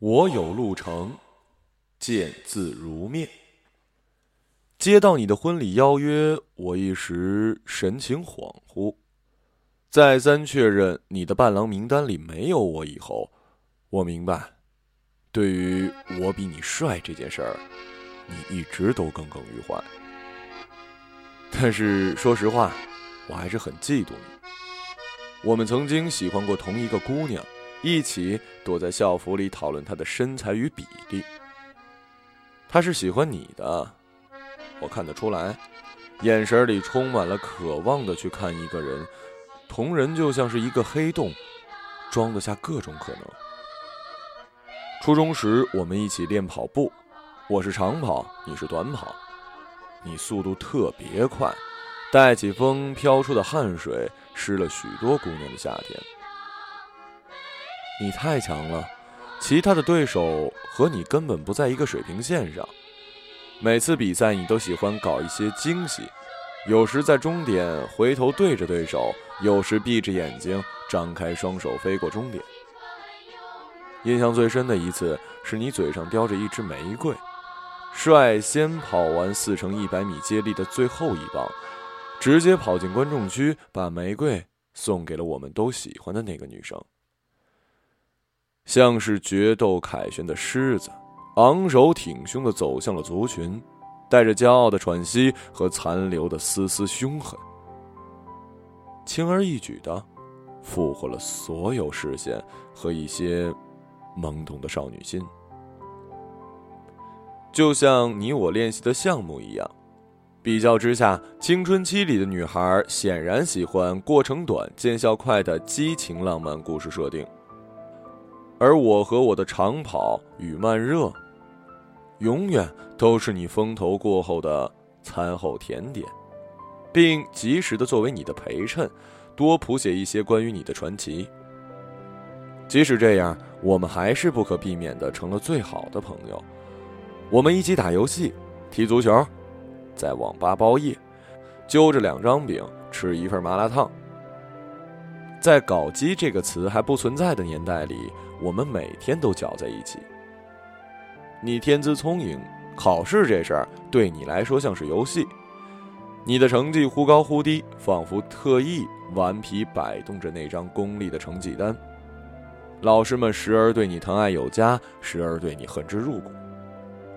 我有路程，见字如面。接到你的婚礼邀约，我一时神情恍惚。再三确认你的伴郎名单里没有我以后，我明白，对于我比你帅这件事儿，你一直都耿耿于怀。但是说实话，我还是很嫉妒你。我们曾经喜欢过同一个姑娘。一起躲在校服里讨论他的身材与比例。他是喜欢你的，我看得出来，眼神里充满了渴望的去看一个人。同人就像是一个黑洞，装得下各种可能。初中时我们一起练跑步，我是长跑，你是短跑，你速度特别快，带起风飘出的汗水湿了许多姑娘的夏天。你太强了，其他的对手和你根本不在一个水平线上。每次比赛，你都喜欢搞一些惊喜，有时在终点回头对着对手，有时闭着眼睛张开双手飞过终点。印象最深的一次是你嘴上叼着一支玫瑰，率先跑完四乘一百米接力的最后一棒，直接跑进观众区，把玫瑰送给了我们都喜欢的那个女生。像是决斗凯旋的狮子，昂首挺胸的走向了族群，带着骄傲的喘息和残留的丝丝凶狠，轻而易举的俘获了所有视线和一些懵懂的少女心。就像你我练习的项目一样，比较之下，青春期里的女孩显然喜欢过程短、见效快的激情浪漫故事设定。而我和我的长跑与慢热，永远都是你风头过后的餐后甜点，并及时的作为你的陪衬，多谱写一些关于你的传奇。即使这样，我们还是不可避免的成了最好的朋友。我们一起打游戏、踢足球，在网吧包夜，揪着两张饼吃一份麻辣烫。在“搞基”这个词还不存在的年代里。我们每天都搅在一起。你天资聪颖，考试这事儿对你来说像是游戏。你的成绩忽高忽低，仿佛特意顽皮摆动着那张功利的成绩单。老师们时而对你疼爱有加，时而对你恨之入骨。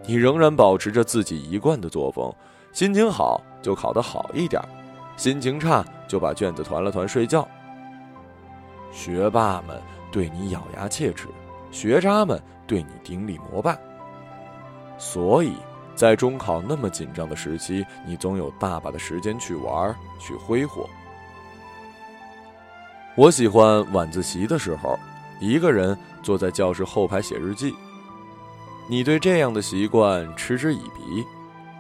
你仍然保持着自己一贯的作风，心情好就考得好一点，心情差就把卷子团了团睡觉。学霸们。对你咬牙切齿，学渣们对你顶礼膜拜。所以，在中考那么紧张的时期，你总有大把的时间去玩、去挥霍。我喜欢晚自习的时候，一个人坐在教室后排写日记。你对这样的习惯嗤之以鼻，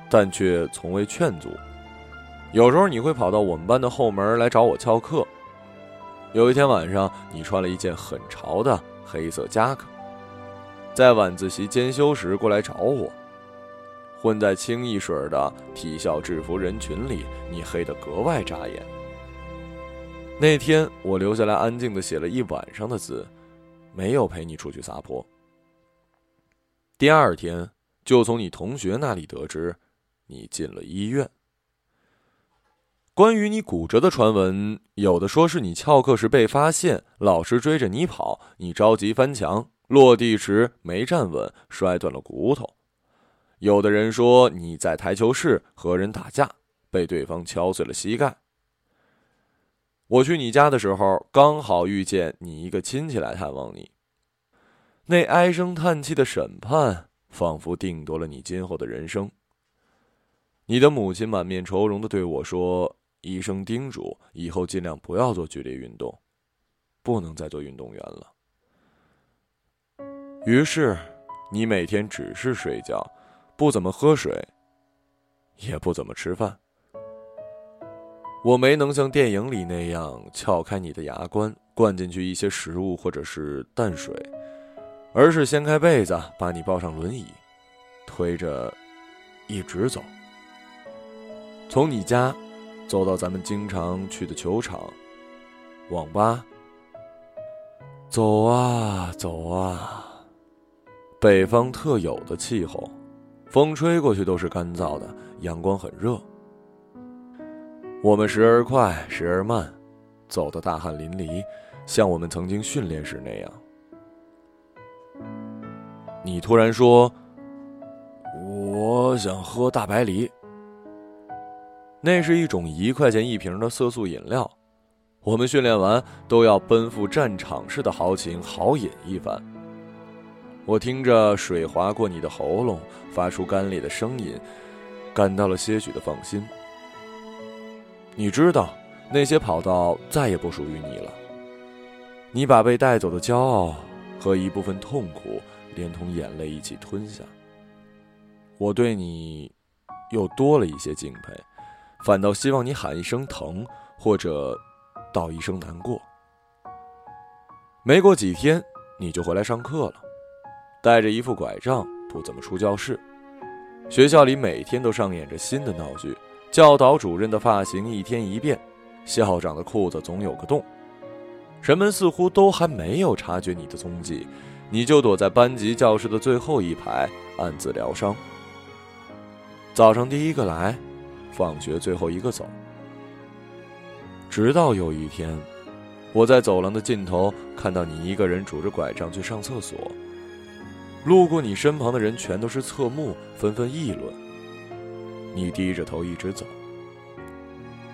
但却从未劝阻。有时候你会跑到我们班的后门来找我翘课。有一天晚上，你穿了一件很潮的黑色夹克，在晚自习间休时过来找我。混在清一水的体校制服人群里，你黑得格外扎眼。那天我留下来安静的写了一晚上的字，没有陪你出去撒泼。第二天就从你同学那里得知，你进了医院。关于你骨折的传闻，有的说是你翘课时被发现，老师追着你跑，你着急翻墙，落地时没站稳，摔断了骨头；有的人说你在台球室和人打架，被对方敲碎了膝盖。我去你家的时候，刚好遇见你一个亲戚来探望你，那唉声叹气的审判，仿佛定夺了你今后的人生。你的母亲满面愁容的对我说。医生叮嘱以后尽量不要做剧烈运动，不能再做运动员了。于是，你每天只是睡觉，不怎么喝水，也不怎么吃饭。我没能像电影里那样撬开你的牙关，灌进去一些食物或者是淡水，而是掀开被子，把你抱上轮椅，推着，一直走，从你家。走到咱们经常去的球场、网吧，走啊走啊，北方特有的气候，风吹过去都是干燥的，阳光很热。我们时而快，时而慢，走得大汗淋漓，像我们曾经训练时那样。你突然说：“我想喝大白梨。”那是一种一块钱一瓶的色素饮料。我们训练完都要奔赴战场似的豪情，豪饮一番。我听着水划过你的喉咙，发出干裂的声音，感到了些许的放心。你知道，那些跑道再也不属于你了。你把被带走的骄傲和一部分痛苦，连同眼泪一起吞下。我对你，又多了一些敬佩，反倒希望你喊一声疼，或者。道一声难过。没过几天，你就回来上课了，带着一副拐杖，不怎么出教室。学校里每天都上演着新的闹剧，教导主任的发型一天一变，校长的裤子总有个洞。人们似乎都还没有察觉你的踪迹，你就躲在班级教室的最后一排，暗自疗伤。早上第一个来，放学最后一个走。直到有一天，我在走廊的尽头看到你一个人拄着拐杖去上厕所。路过你身旁的人全都是侧目，纷纷议论。你低着头一直走，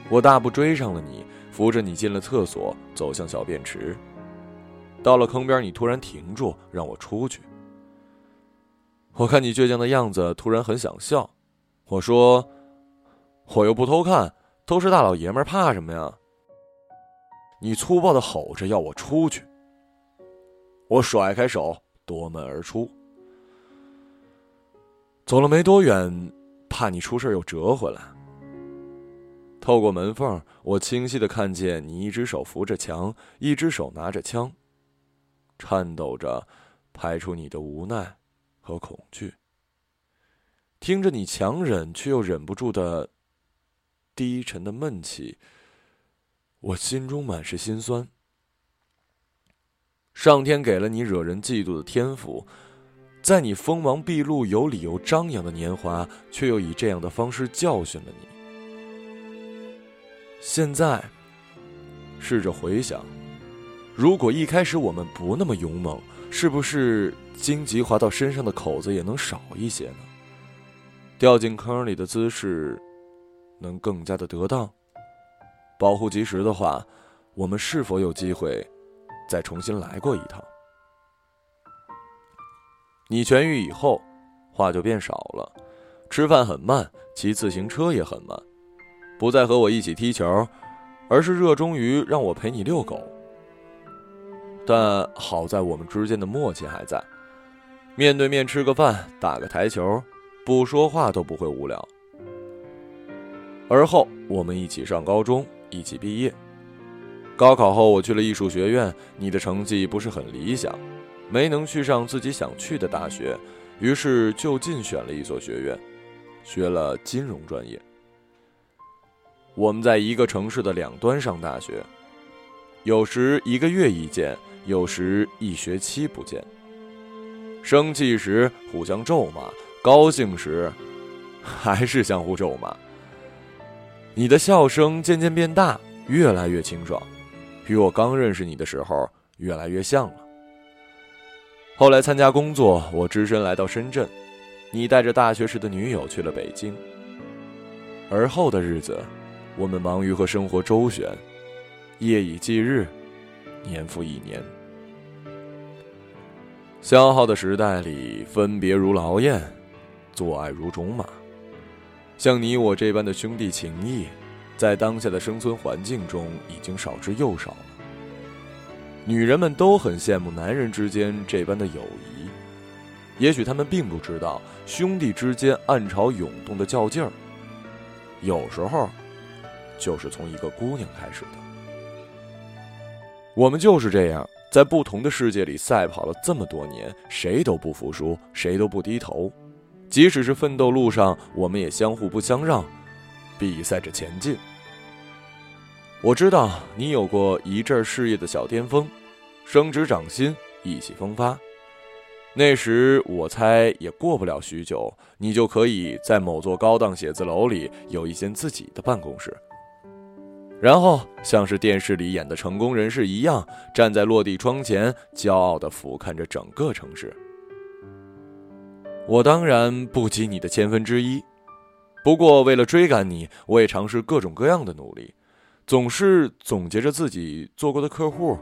我大步追上了你，扶着你进了厕所，走向小便池。到了坑边，你突然停住，让我出去。我看你倔强的样子，突然很想笑。我说：“我又不偷看，都是大老爷们，怕什么呀？”你粗暴的吼着要我出去，我甩开手夺门而出。走了没多远，怕你出事又折回来。透过门缝，我清晰的看见你一只手扶着墙，一只手拿着枪，颤抖着拍出你的无奈和恐惧。听着你强忍却又忍不住的低沉的闷气。我心中满是心酸。上天给了你惹人嫉妒的天赋，在你锋芒毕露、有理由张扬的年华，却又以这样的方式教训了你。现在，试着回想，如果一开始我们不那么勇猛，是不是荆棘划到身上的口子也能少一些呢？掉进坑里的姿势，能更加的得当。保护及时的话，我们是否有机会再重新来过一趟？你痊愈以后，话就变少了，吃饭很慢，骑自行车也很慢，不再和我一起踢球，而是热衷于让我陪你遛狗。但好在我们之间的默契还在，面对面吃个饭，打个台球，不说话都不会无聊。而后我们一起上高中。一起毕业。高考后，我去了艺术学院。你的成绩不是很理想，没能去上自己想去的大学，于是就近选了一所学院，学了金融专业。我们在一个城市的两端上大学，有时一个月一见，有时一学期不见。生气时互相咒骂，高兴时还是相互咒骂。你的笑声渐渐变大，越来越清爽，与我刚认识你的时候越来越像了。后来参加工作，我只身来到深圳，你带着大学时的女友去了北京。而后的日子，我们忙于和生活周旋，夜以继日，年复一年。消耗的时代里，分别如劳燕，做爱如种马。像你我这般的兄弟情谊，在当下的生存环境中已经少之又少了。女人们都很羡慕男人之间这般的友谊，也许他们并不知道兄弟之间暗潮涌动的较劲儿，有时候就是从一个姑娘开始的。我们就是这样，在不同的世界里赛跑了这么多年，谁都不服输，谁都不低头。即使是奋斗路上，我们也相互不相让，比赛着前进。我知道你有过一阵事业的小巅峰，升职涨薪，意气风发。那时我猜也过不了许久，你就可以在某座高档写字楼里有一间自己的办公室，然后像是电视里演的成功人士一样，站在落地窗前，骄傲地俯瞰着整个城市。我当然不及你的千分之一，不过为了追赶你，我也尝试各种各样的努力，总是总结着自己做过的客户，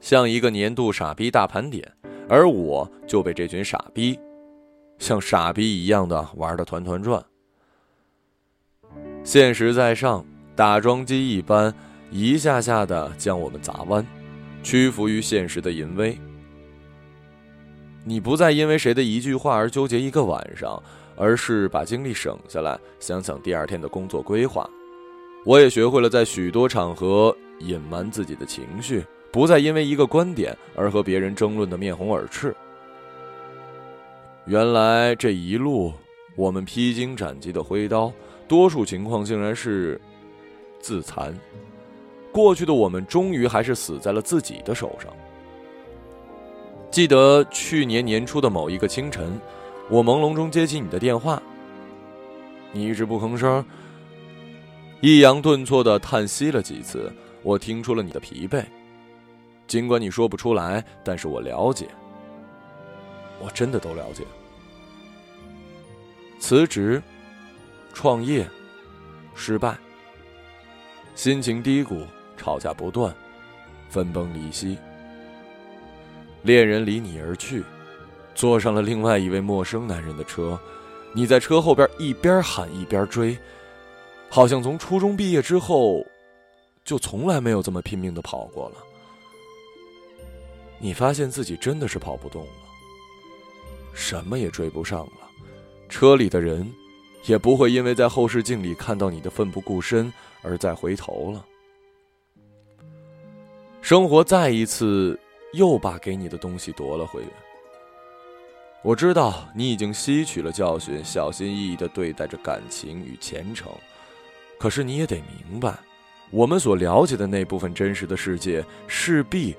像一个年度傻逼大盘点。而我就被这群傻逼，像傻逼一样的玩的团团转。现实在上，打桩机一般，一下下的将我们砸弯，屈服于现实的淫威。你不再因为谁的一句话而纠结一个晚上，而是把精力省下来，想想第二天的工作规划。我也学会了在许多场合隐瞒自己的情绪。不再因为一个观点而和别人争论的面红耳赤。原来这一路我们披荆斩棘的挥刀，多数情况竟然是自残。过去的我们终于还是死在了自己的手上。记得去年年初的某一个清晨，我朦胧中接起你的电话，你一直不吭声，抑扬顿挫的叹息了几次，我听出了你的疲惫。尽管你说不出来，但是我了解，我真的都了解。辞职、创业、失败、心情低谷、吵架不断、分崩离析、恋人离你而去，坐上了另外一位陌生男人的车，你在车后边一边喊一边追，好像从初中毕业之后，就从来没有这么拼命的跑过了。你发现自己真的是跑不动了，什么也追不上了，车里的人也不会因为在后视镜里看到你的奋不顾身而再回头了。生活再一次又把给你的东西夺了回来。我知道你已经吸取了教训，小心翼翼的对待着感情与前程，可是你也得明白，我们所了解的那部分真实的世界势必。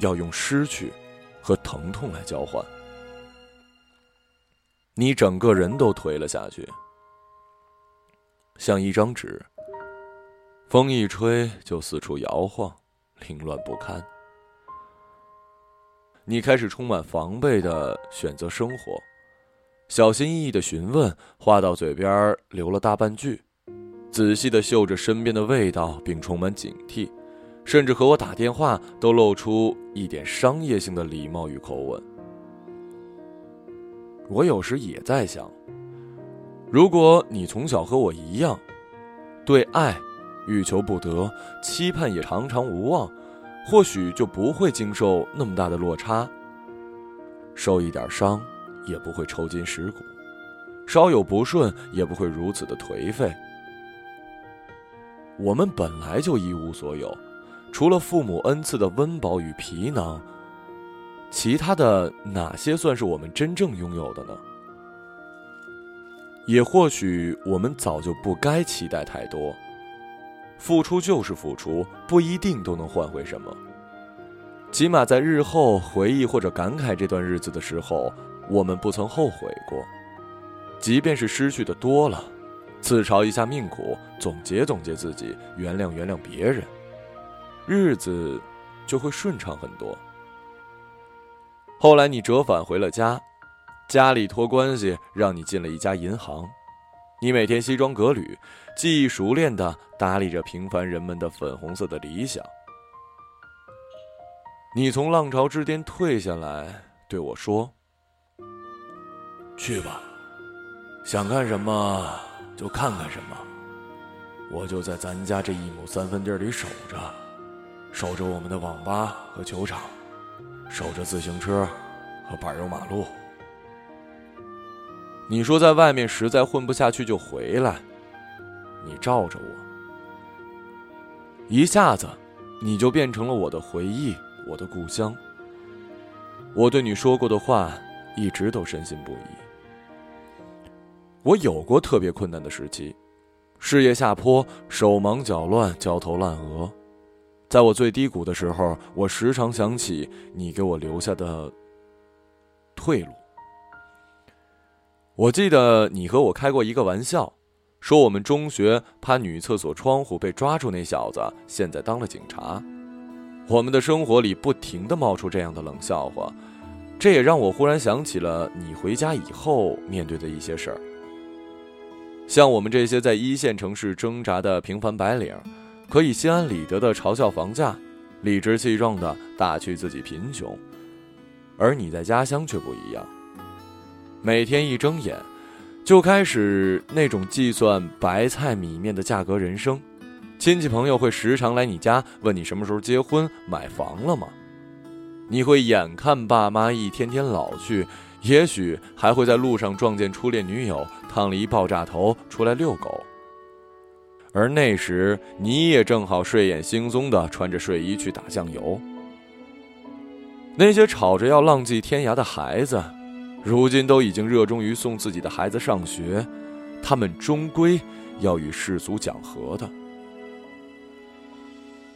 要用失去和疼痛来交换，你整个人都颓了下去，像一张纸，风一吹就四处摇晃，凌乱不堪。你开始充满防备的选择生活，小心翼翼的询问，话到嘴边留了大半句，仔细的嗅着身边的味道，并充满警惕。甚至和我打电话都露出一点商业性的礼貌与口吻。我有时也在想，如果你从小和我一样，对爱欲求不得，期盼也常常无望，或许就不会经受那么大的落差。受一点伤也不会抽筋蚀骨，稍有不顺也不会如此的颓废。我们本来就一无所有。除了父母恩赐的温饱与皮囊，其他的哪些算是我们真正拥有的呢？也或许我们早就不该期待太多。付出就是付出，不一定都能换回什么。起码在日后回忆或者感慨这段日子的时候，我们不曾后悔过。即便是失去的多了，自嘲一下命苦，总结总结自己，原谅原谅别人。日子就会顺畅很多。后来你折返回了家，家里托关系让你进了一家银行，你每天西装革履，技艺熟练的打理着平凡人们的粉红色的理想。你从浪潮之巅退下来，对我说：“去吧，想看什么就看看什么，我就在咱家这一亩三分地里守着。”守着我们的网吧和球场，守着自行车和柏油马路。你说在外面实在混不下去就回来，你罩着我，一下子你就变成了我的回忆，我的故乡。我对你说过的话，一直都深信不疑。我有过特别困难的时期，事业下坡，手忙脚乱，焦头烂额。在我最低谷的时候，我时常想起你给我留下的退路。我记得你和我开过一个玩笑，说我们中学趴女厕所窗户被抓住那小子，现在当了警察。我们的生活里不停的冒出这样的冷笑话，这也让我忽然想起了你回家以后面对的一些事儿。像我们这些在一线城市挣扎的平凡白领，可以心安理得的嘲笑房价，理直气壮的打趣自己贫穷，而你在家乡却不一样。每天一睁眼，就开始那种计算白菜米面的价格人生。亲戚朋友会时常来你家问你什么时候结婚、买房了吗？你会眼看爸妈一天天老去，也许还会在路上撞见初恋女友烫了一爆炸头出来遛狗。而那时你也正好睡眼惺忪的穿着睡衣去打酱油。那些吵着要浪迹天涯的孩子。如今都已经热衷于送自己的孩子上学，他们终归要与世俗讲和的。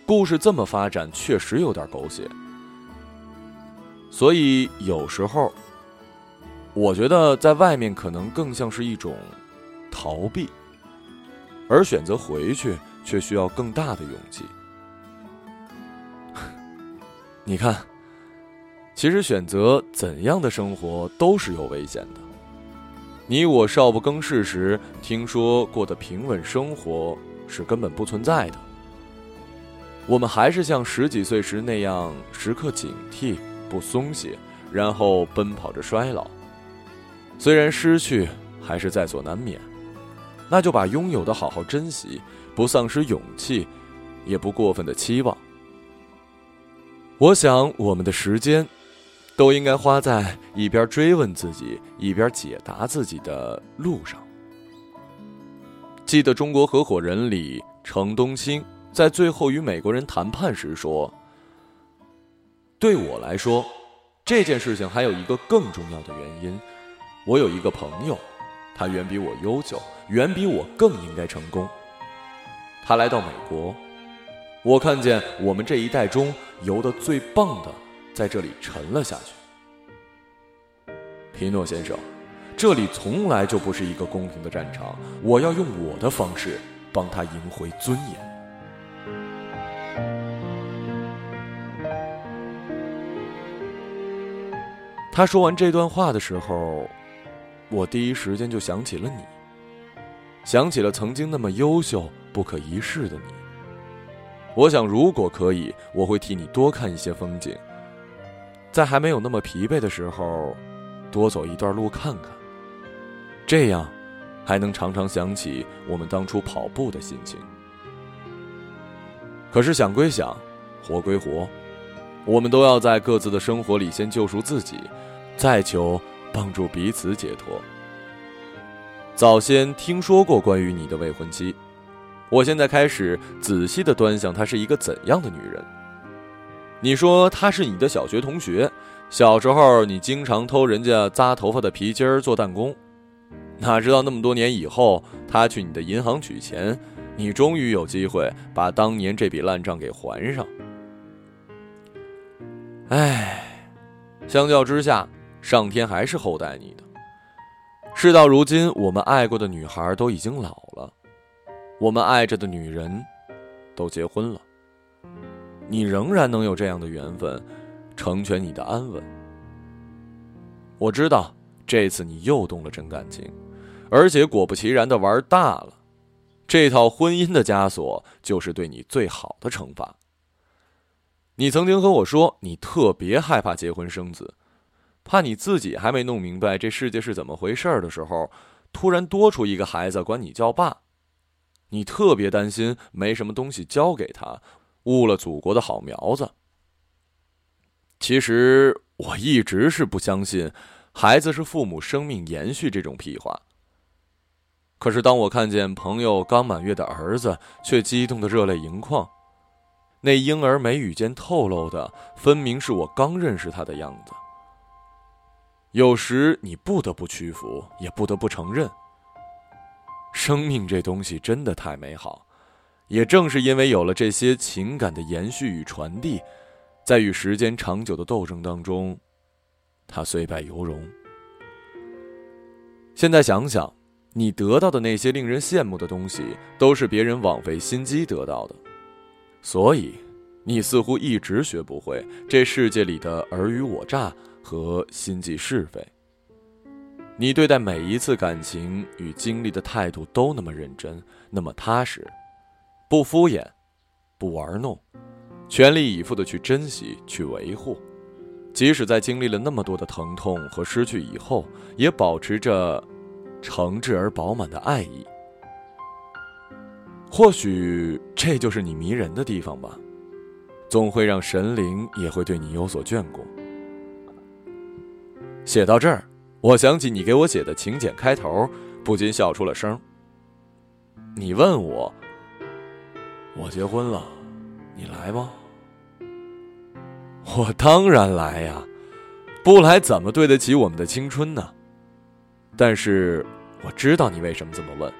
故事这么发展，确实有点狗血。所以有时候，我觉得在外面可能更像是一种逃避，而选择回去却需要更大的勇气。你看。其实选择怎样的生活都是有危险的。你我少不更事时听说过的平稳生活是根本不存在的。我们还是像十几岁时那样时刻警惕，不松懈，然后奔跑着衰老。虽然失去还是在所难免，那就把拥有的好好珍惜，不丧失勇气，也不过分的期望。我想我们的时间。都应该花在一边追问自己，一边解答自己的路上。记得《中国合伙人》里，程东青在最后与美国人谈判时说：“对我来说，这件事情还有一个更重要的原因。我有一个朋友，他远比我优秀，远比我更应该成功。他来到美国，我看见我们这一代中游得最棒的。”在这里沉了下去，皮诺先生，这里从来就不是一个公平的战场。我要用我的方式帮他赢回尊严。他说完这段话的时候，我第一时间就想起了你，想起了曾经那么优秀、不可一世的你。我想，如果可以，我会替你多看一些风景。在还没有那么疲惫的时候，多走一段路看看。这样，还能常常想起我们当初跑步的心情。可是想归想，活归活，我们都要在各自的生活里先救赎自己，再求帮助彼此解脱。早先听说过关于你的未婚妻，我现在开始仔细的端详她是一个怎样的女人。你说他是你的小学同学，小时候你经常偷人家扎头发的皮筋儿做弹弓，哪知道那么多年以后，他去你的银行取钱，你终于有机会把当年这笔烂账给还上。唉，相较之下，上天还是厚待你的。事到如今，我们爱过的女孩都已经老了，我们爱着的女人，都结婚了。你仍然能有这样的缘分，成全你的安稳。我知道这次你又动了真感情，而且果不其然的玩大了。这套婚姻的枷锁就是对你最好的惩罚。你曾经和我说，你特别害怕结婚生子，怕你自己还没弄明白这世界是怎么回事的时候，突然多出一个孩子管你叫爸。你特别担心没什么东西教给他。误了祖国的好苗子。其实我一直是不相信，孩子是父母生命延续这种屁话。可是当我看见朋友刚满月的儿子，却激动的热泪盈眶，那婴儿眉宇间透露的，分明是我刚认识他的样子。有时你不得不屈服，也不得不承认，生命这东西真的太美好。也正是因为有了这些情感的延续与传递，在与时间长久的斗争当中，他虽败犹荣。现在想想，你得到的那些令人羡慕的东西，都是别人枉费心机得到的，所以，你似乎一直学不会这世界里的尔虞我诈和心计是非。你对待每一次感情与经历的态度都那么认真，那么踏实，不敷衍，不玩弄，全力以赴的去珍惜、去维护。即使在经历了那么多的疼痛和失去以后，也保持着诚挚而饱满的爱意。或许这就是你迷人的地方吧，总会让神灵也会对你有所眷顾。写到这儿，我想起你给我写的请柬开头，不禁笑出了声。你问我，我结婚了，你来吗？我当然来呀，不来怎么对得起我们的青春呢？但是我知道你为什么这么问。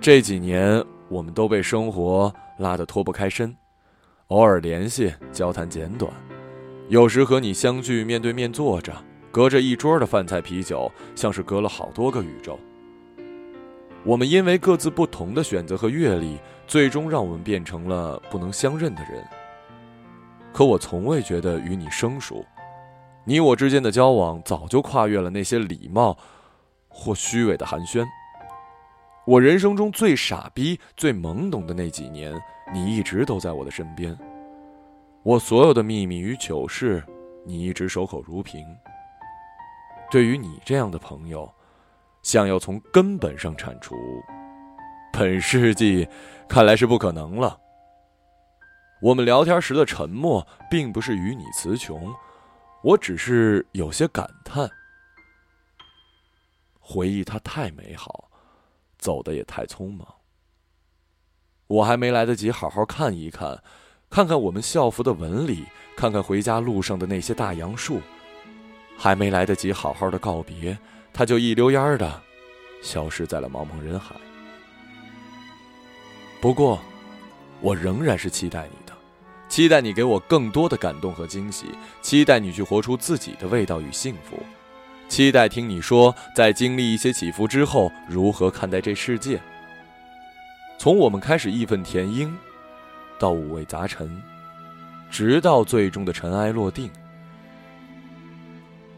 这几年我们都被生活拉得脱不开身，偶尔联系、交谈简短，有时和你相聚面对面坐着，隔着一桌的饭菜啤酒，像是隔了好多个宇宙。我们因为各自不同的选择和阅历，最终让我们变成了不能相认的人。可我从未觉得与你生疏，你我之间的交往早就跨越了那些礼貌或虚伪的寒暄。我人生中最傻逼、最懵懂的那几年，你一直都在我的身边。我所有的秘密与糗事，你一直守口如瓶。对于你这样的朋友，想要从根本上铲除，本世纪看来是不可能了。我们聊天时的沉默，并不是与你词穷，我只是有些感叹。回忆它太美好，走的也太匆忙。我还没来得及好好看一看，看看我们校服的纹理，看看回家路上的那些大杨树，还没来得及好好的告别，它就一溜烟的消失在了茫茫人海。不过，我仍然是期待你的。期待你给我更多的感动和惊喜，期待你去活出自己的味道与幸福，期待听你说，在经历一些起伏之后，如何看待这世界。从我们开始义愤填膺，到五味杂陈，直到最终的尘埃落定，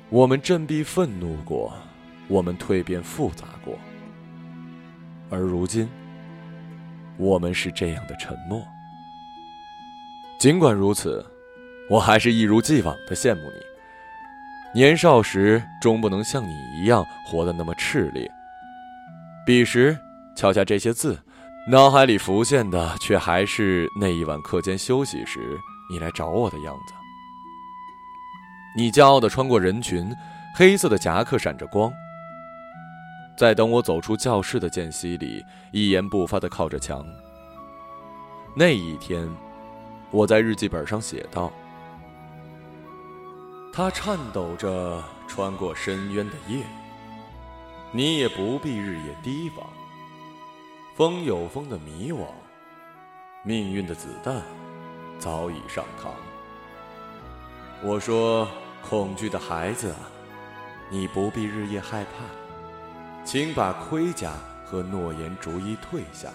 我们振臂愤怒过，我们蜕变复杂过，而如今，我们是这样的沉默。尽管如此，我还是一如既往的羡慕你。年少时终不能像你一样活得那么炽烈。彼时敲下这些字，脑海里浮现的却还是那一晚课间休息时你来找我的样子。你骄傲地穿过人群，黑色的夹克闪着光，在等我走出教室的间隙里，一言不发地靠着墙。那一天。我在日记本上写道：“他颤抖着穿过深渊的夜，你也不必日夜提防。风有风的迷惘，命运的子弹早已上膛。我说，恐惧的孩子啊，你不必日夜害怕，请把盔甲和诺言逐一褪下。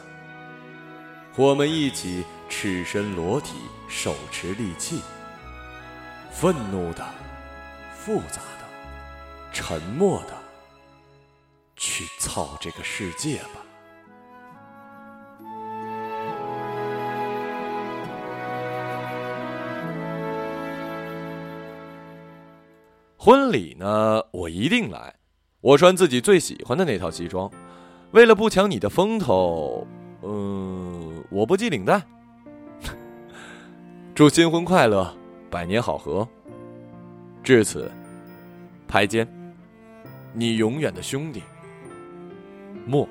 我们一起。”赤身裸体，手持利器，愤怒的、复杂的、沉默的，去操这个世界吧。婚礼呢，我一定来。我穿自己最喜欢的那套西装，为了不抢你的风头，嗯，我不系领带。祝新婚快乐，百年好合。至此，拍肩，你永远的兄弟，莫。